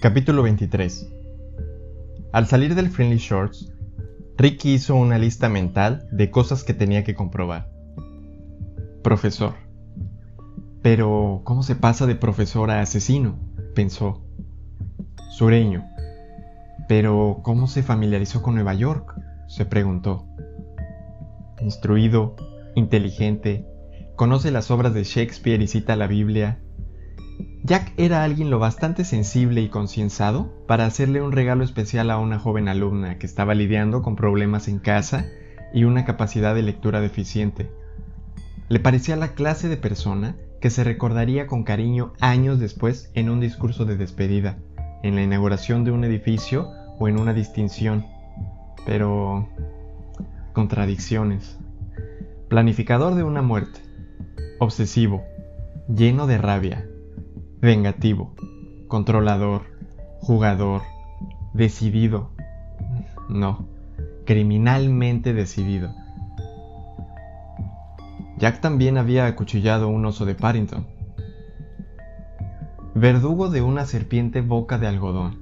Capítulo 23 Al salir del Friendly Shorts, Ricky hizo una lista mental de cosas que tenía que comprobar. Profesor. Pero, ¿cómo se pasa de profesor a asesino? pensó. Sureño. Pero, ¿cómo se familiarizó con Nueva York? se preguntó. Instruido, inteligente, conoce las obras de Shakespeare y cita la Biblia, Jack era alguien lo bastante sensible y concienzado para hacerle un regalo especial a una joven alumna que estaba lidiando con problemas en casa y una capacidad de lectura deficiente. Le parecía la clase de persona que se recordaría con cariño años después en un discurso de despedida, en la inauguración de un edificio o en una distinción. Pero... contradicciones. Planificador de una muerte. Obsesivo. Lleno de rabia vengativo, controlador, jugador, decidido. No, criminalmente decidido. Jack también había acuchillado un oso de Parrington. Verdugo de una serpiente boca de algodón.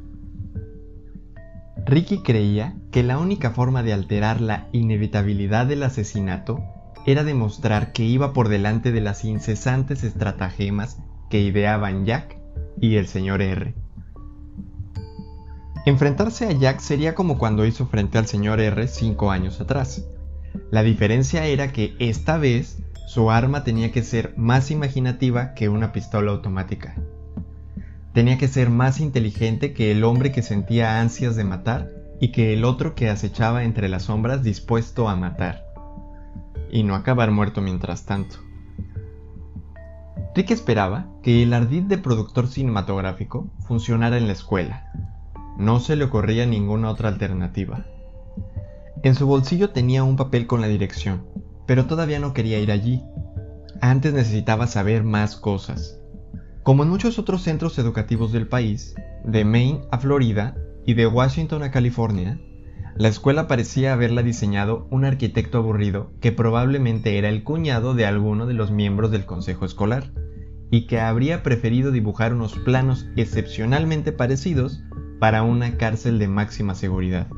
Ricky creía que la única forma de alterar la inevitabilidad del asesinato era demostrar que iba por delante de las incesantes estratagemas que ideaban Jack y el señor R. Enfrentarse a Jack sería como cuando hizo frente al señor R cinco años atrás. La diferencia era que esta vez su arma tenía que ser más imaginativa que una pistola automática. Tenía que ser más inteligente que el hombre que sentía ansias de matar y que el otro que acechaba entre las sombras dispuesto a matar. Y no acabar muerto mientras tanto. Rick esperaba que el ardid de productor cinematográfico funcionara en la escuela. No se le ocurría ninguna otra alternativa. En su bolsillo tenía un papel con la dirección, pero todavía no quería ir allí. Antes necesitaba saber más cosas. Como en muchos otros centros educativos del país, de Maine a Florida y de Washington a California, la escuela parecía haberla diseñado un arquitecto aburrido que probablemente era el cuñado de alguno de los miembros del consejo escolar y que habría preferido dibujar unos planos excepcionalmente parecidos para una cárcel de máxima seguridad.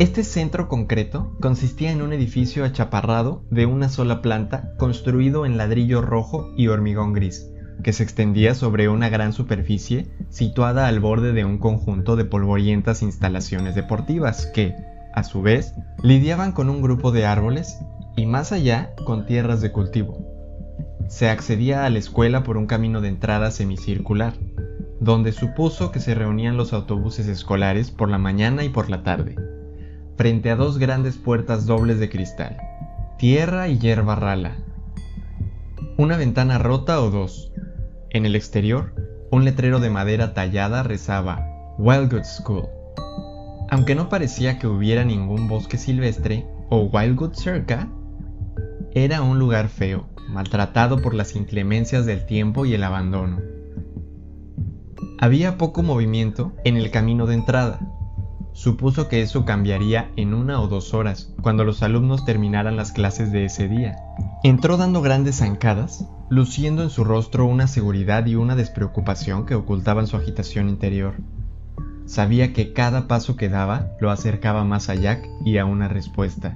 Este centro concreto consistía en un edificio achaparrado de una sola planta construido en ladrillo rojo y hormigón gris, que se extendía sobre una gran superficie situada al borde de un conjunto de polvorientas instalaciones deportivas que, a su vez, lidiaban con un grupo de árboles y más allá con tierras de cultivo. Se accedía a la escuela por un camino de entrada semicircular, donde supuso que se reunían los autobuses escolares por la mañana y por la tarde, frente a dos grandes puertas dobles de cristal, tierra y hierba rala. Una ventana rota o dos. En el exterior, un letrero de madera tallada rezaba Wildwood School. Aunque no parecía que hubiera ningún bosque silvestre o Wildwood cerca, era un lugar feo, maltratado por las inclemencias del tiempo y el abandono. Había poco movimiento en el camino de entrada. Supuso que eso cambiaría en una o dos horas, cuando los alumnos terminaran las clases de ese día. Entró dando grandes zancadas, luciendo en su rostro una seguridad y una despreocupación que ocultaban su agitación interior. Sabía que cada paso que daba lo acercaba más a Jack y a una respuesta.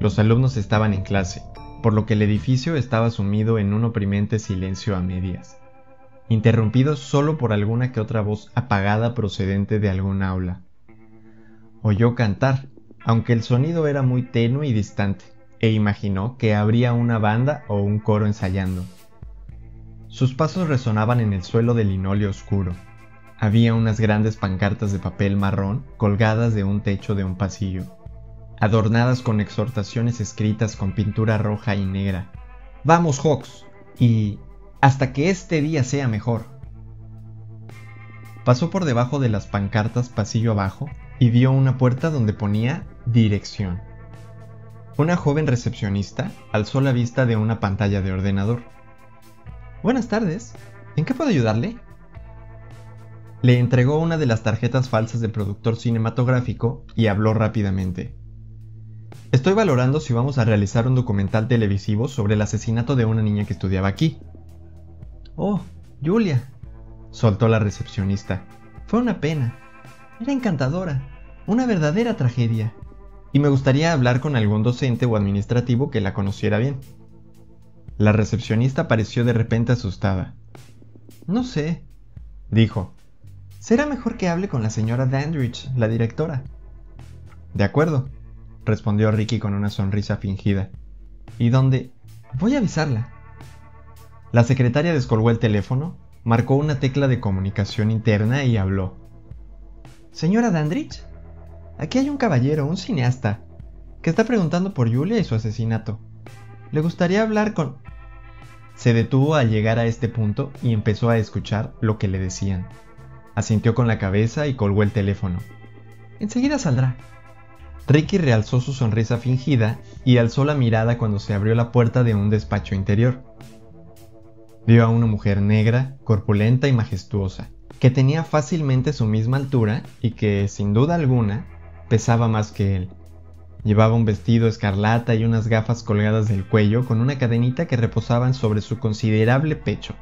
Los alumnos estaban en clase, por lo que el edificio estaba sumido en un oprimente silencio a medias, interrumpido solo por alguna que otra voz apagada procedente de algún aula. Oyó cantar, aunque el sonido era muy tenue y distante, e imaginó que habría una banda o un coro ensayando. Sus pasos resonaban en el suelo de linóleo oscuro. Había unas grandes pancartas de papel marrón colgadas de un techo de un pasillo adornadas con exhortaciones escritas con pintura roja y negra. Vamos, Hawks, y hasta que este día sea mejor. Pasó por debajo de las pancartas pasillo abajo y vio una puerta donde ponía dirección. Una joven recepcionista alzó la vista de una pantalla de ordenador. Buenas tardes, ¿en qué puedo ayudarle? Le entregó una de las tarjetas falsas de productor cinematográfico y habló rápidamente. Estoy valorando si vamos a realizar un documental televisivo sobre el asesinato de una niña que estudiaba aquí. Oh, Julia, soltó la recepcionista. Fue una pena. Era encantadora, una verdadera tragedia. Y me gustaría hablar con algún docente o administrativo que la conociera bien. La recepcionista pareció de repente asustada. No sé, dijo. Será mejor que hable con la señora Dandridge, la directora. De acuerdo, respondió Ricky con una sonrisa fingida. ¿Y dónde? Voy a avisarla. La secretaria descolgó el teléfono, marcó una tecla de comunicación interna y habló. Señora Dandridge, aquí hay un caballero, un cineasta, que está preguntando por Julia y su asesinato. Le gustaría hablar con... Se detuvo al llegar a este punto y empezó a escuchar lo que le decían. Asintió con la cabeza y colgó el teléfono. Enseguida saldrá. Ricky realzó su sonrisa fingida y alzó la mirada cuando se abrió la puerta de un despacho interior. Vio a una mujer negra, corpulenta y majestuosa, que tenía fácilmente su misma altura y que, sin duda alguna, pesaba más que él. Llevaba un vestido escarlata y unas gafas colgadas del cuello con una cadenita que reposaban sobre su considerable pecho.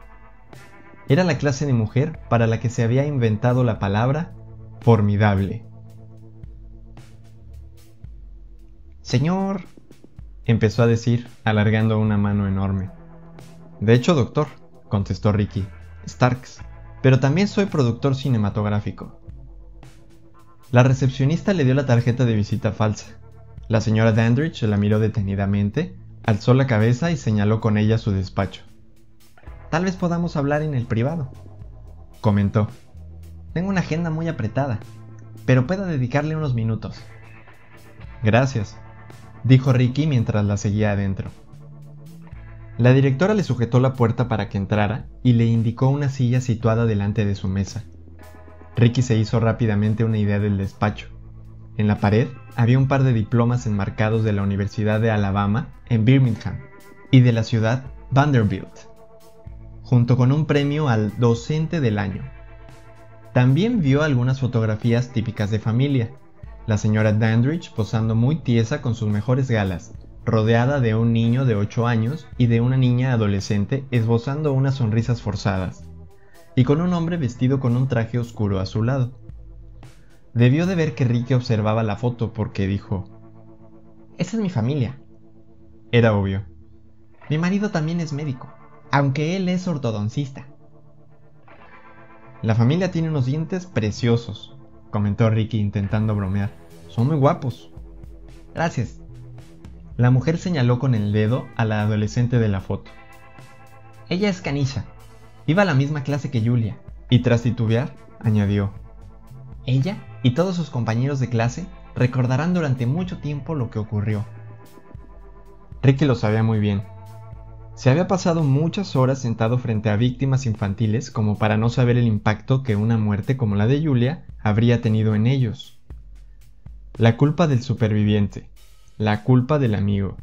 Era la clase de mujer para la que se había inventado la palabra formidable. Señor, empezó a decir, alargando una mano enorme. De hecho, doctor, contestó Ricky, Starks, pero también soy productor cinematográfico. La recepcionista le dio la tarjeta de visita falsa. La señora Dandridge la miró detenidamente, alzó la cabeza y señaló con ella su despacho. Tal vez podamos hablar en el privado, comentó. Tengo una agenda muy apretada, pero puedo dedicarle unos minutos. Gracias, dijo Ricky mientras la seguía adentro. La directora le sujetó la puerta para que entrara y le indicó una silla situada delante de su mesa. Ricky se hizo rápidamente una idea del despacho. En la pared había un par de diplomas enmarcados de la Universidad de Alabama en Birmingham y de la ciudad Vanderbilt, junto con un premio al docente del año. También vio algunas fotografías típicas de familia, la señora Dandridge posando muy tiesa con sus mejores galas, rodeada de un niño de 8 años y de una niña adolescente esbozando unas sonrisas forzadas, y con un hombre vestido con un traje oscuro a su lado. Debió de ver que Ricky observaba la foto porque dijo, Esa es mi familia. Era obvio. Mi marido también es médico, aunque él es ortodoncista. La familia tiene unos dientes preciosos, comentó Ricky intentando bromear. Son muy guapos. Gracias. La mujer señaló con el dedo a la adolescente de la foto. Ella es Canisha. Iba a la misma clase que Julia. Y tras titubear, añadió. Ella y todos sus compañeros de clase recordarán durante mucho tiempo lo que ocurrió. Ricky lo sabía muy bien. Se había pasado muchas horas sentado frente a víctimas infantiles como para no saber el impacto que una muerte como la de Julia habría tenido en ellos. La culpa del superviviente, la culpa del amigo.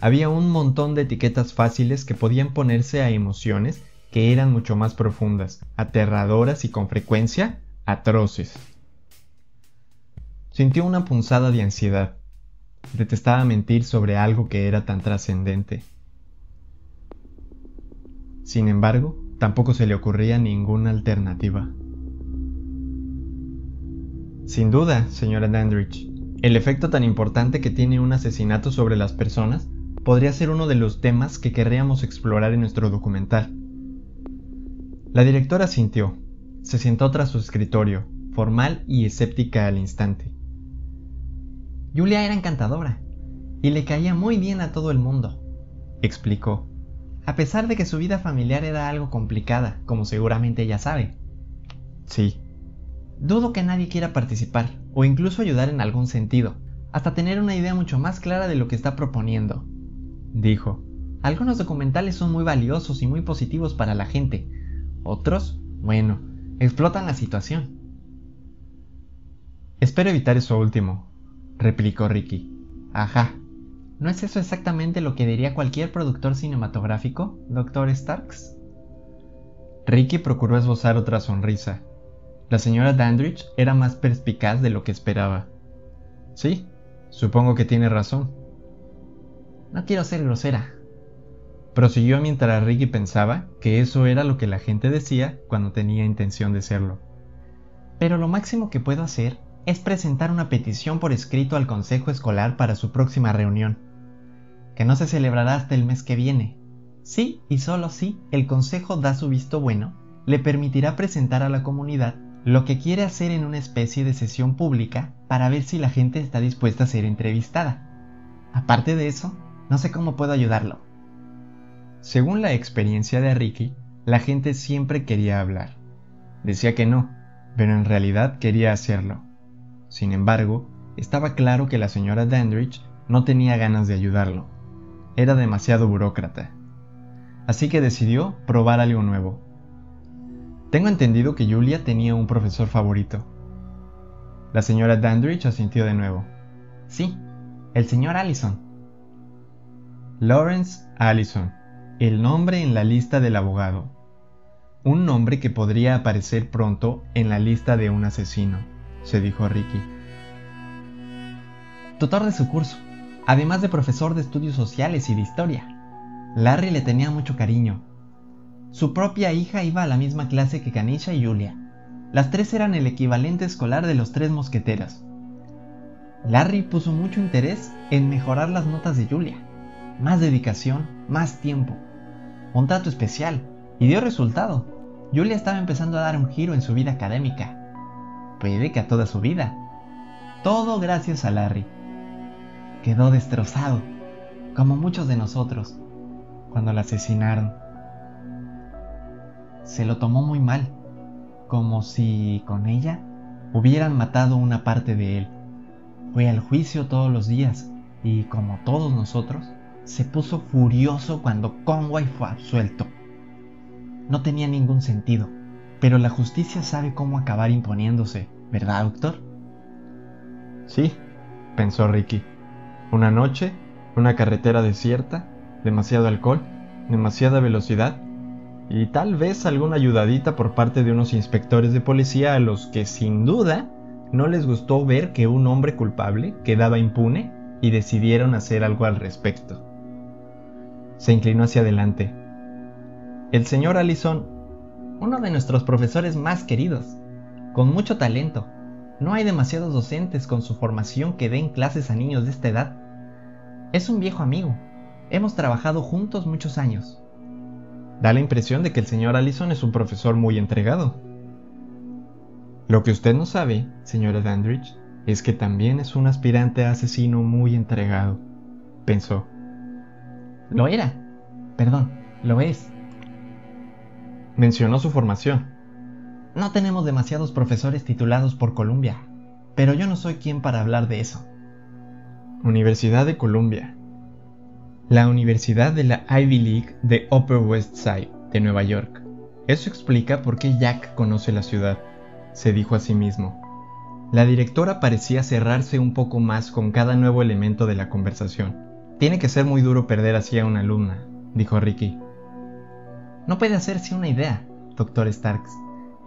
Había un montón de etiquetas fáciles que podían ponerse a emociones que eran mucho más profundas, aterradoras y con frecuencia atroces. Sintió una punzada de ansiedad. Detestaba mentir sobre algo que era tan trascendente. Sin embargo, tampoco se le ocurría ninguna alternativa. Sin duda, señora Dandridge, el efecto tan importante que tiene un asesinato sobre las personas podría ser uno de los temas que querríamos explorar en nuestro documental. La directora sintió, se sentó tras su escritorio, formal y escéptica al instante. Julia era encantadora y le caía muy bien a todo el mundo, explicó, a pesar de que su vida familiar era algo complicada, como seguramente ella sabe. Sí, Dudo que nadie quiera participar o incluso ayudar en algún sentido, hasta tener una idea mucho más clara de lo que está proponiendo. Dijo, algunos documentales son muy valiosos y muy positivos para la gente, otros, bueno, explotan la situación. Espero evitar eso último, replicó Ricky. Ajá, ¿no es eso exactamente lo que diría cualquier productor cinematográfico, doctor Starks? Ricky procuró esbozar otra sonrisa, la señora Dandridge era más perspicaz de lo que esperaba. Sí, supongo que tiene razón. No quiero ser grosera, Prosiguió mientras Ricky pensaba que eso era lo que la gente decía cuando tenía intención de serlo. Pero lo máximo que puedo hacer es presentar una petición por escrito al Consejo Escolar para su próxima reunión, que no se celebrará hasta el mes que viene. Sí, y solo si el Consejo da su visto bueno, le permitirá presentar a la comunidad lo que quiere hacer en una especie de sesión pública para ver si la gente está dispuesta a ser entrevistada. Aparte de eso, no sé cómo puedo ayudarlo. Según la experiencia de Ricky, la gente siempre quería hablar. Decía que no, pero en realidad quería hacerlo. Sin embargo, estaba claro que la señora Dandridge no tenía ganas de ayudarlo. Era demasiado burócrata. Así que decidió probar algo nuevo. Tengo entendido que Julia tenía un profesor favorito. La señora Dandridge asintió de nuevo. Sí, el señor Allison. Lawrence Allison, el nombre en la lista del abogado. Un nombre que podría aparecer pronto en la lista de un asesino, se dijo Ricky. Tutor de su curso, además de profesor de estudios sociales y de historia. Larry le tenía mucho cariño su propia hija iba a la misma clase que Kanisha y Julia. Las tres eran el equivalente escolar de los tres mosqueteros. Larry puso mucho interés en mejorar las notas de Julia. Más dedicación, más tiempo. Un trato especial. Y dio resultado. Julia estaba empezando a dar un giro en su vida académica. Puede que a toda su vida. Todo gracias a Larry. Quedó destrozado, como muchos de nosotros, cuando la asesinaron se lo tomó muy mal, como si con ella hubieran matado una parte de él. Fue al juicio todos los días y, como todos nosotros, se puso furioso cuando Conway fue absuelto. No tenía ningún sentido, pero la justicia sabe cómo acabar imponiéndose, ¿verdad, doctor? Sí, pensó Ricky. Una noche, una carretera desierta, demasiado alcohol, demasiada velocidad y tal vez alguna ayudadita por parte de unos inspectores de policía a los que sin duda no les gustó ver que un hombre culpable quedaba impune y decidieron hacer algo al respecto. Se inclinó hacia adelante. El señor Allison, uno de nuestros profesores más queridos, con mucho talento. No hay demasiados docentes con su formación que den clases a niños de esta edad. Es un viejo amigo. Hemos trabajado juntos muchos años. Da la impresión de que el señor Allison es un profesor muy entregado. Lo que usted no sabe, señora Dandridge, es que también es un aspirante a asesino muy entregado, pensó. Lo era. Perdón, lo es. Mencionó su formación. No tenemos demasiados profesores titulados por Columbia, pero yo no soy quien para hablar de eso. Universidad de Columbia, la Universidad de la Ivy League de Upper West Side de Nueva York. Eso explica por qué Jack conoce la ciudad, se dijo a sí mismo. La directora parecía cerrarse un poco más con cada nuevo elemento de la conversación. Tiene que ser muy duro perder así a una alumna, dijo Ricky. No puede hacerse una idea, doctor Starks.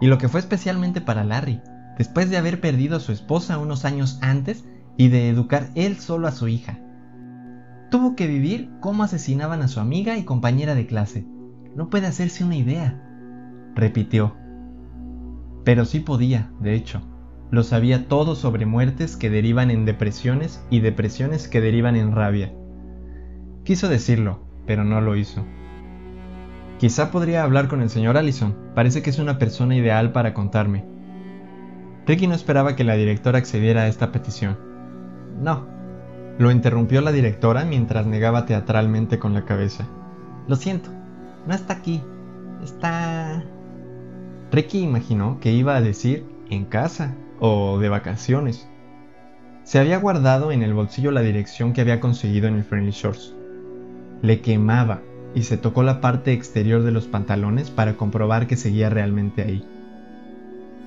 Y lo que fue especialmente para Larry, después de haber perdido a su esposa unos años antes y de educar él solo a su hija. Tuvo que vivir cómo asesinaban a su amiga y compañera de clase. No puede hacerse una idea, repitió. Pero sí podía, de hecho. Lo sabía todo sobre muertes que derivan en depresiones y depresiones que derivan en rabia. Quiso decirlo, pero no lo hizo. Quizá podría hablar con el señor Allison. Parece que es una persona ideal para contarme. Ricky no esperaba que la directora accediera a esta petición. No, lo interrumpió la directora mientras negaba teatralmente con la cabeza. Lo siento, no está aquí. Está... Ricky imaginó que iba a decir en casa o de vacaciones. Se había guardado en el bolsillo la dirección que había conseguido en el Friendly Shores. Le quemaba y se tocó la parte exterior de los pantalones para comprobar que seguía realmente ahí.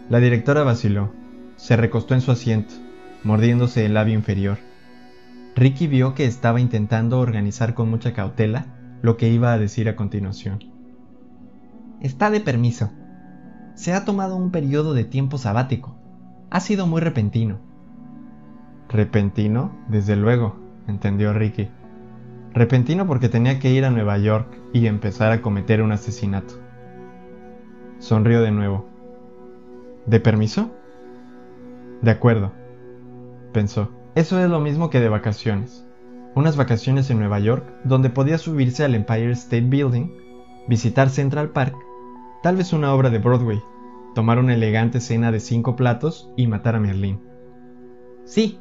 La directora vaciló, se recostó en su asiento, mordiéndose el labio inferior. Ricky vio que estaba intentando organizar con mucha cautela lo que iba a decir a continuación. Está de permiso. Se ha tomado un periodo de tiempo sabático. Ha sido muy repentino. Repentino, desde luego, entendió Ricky. Repentino porque tenía que ir a Nueva York y empezar a cometer un asesinato. Sonrió de nuevo. ¿De permiso? De acuerdo, pensó. Eso es lo mismo que de vacaciones. Unas vacaciones en Nueva York donde podía subirse al Empire State Building, visitar Central Park, tal vez una obra de Broadway, tomar una elegante cena de cinco platos y matar a Merlín. Sí.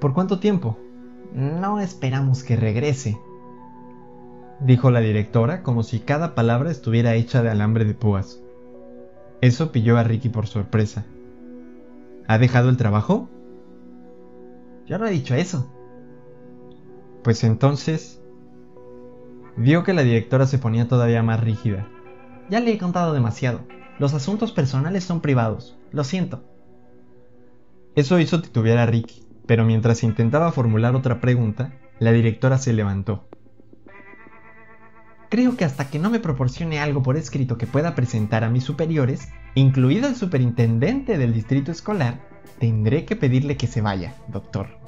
¿Por cuánto tiempo? No esperamos que regrese, dijo la directora como si cada palabra estuviera hecha de alambre de púas. Eso pilló a Ricky por sorpresa. ¿Ha dejado el trabajo? Yo no he dicho eso. Pues entonces... Vio que la directora se ponía todavía más rígida. Ya le he contado demasiado. Los asuntos personales son privados. Lo siento. Eso hizo titubear a Ricky pero mientras intentaba formular otra pregunta, la directora se levantó. Creo que hasta que no me proporcione algo por escrito que pueda presentar a mis superiores, incluido el superintendente del distrito escolar, tendré que pedirle que se vaya, doctor.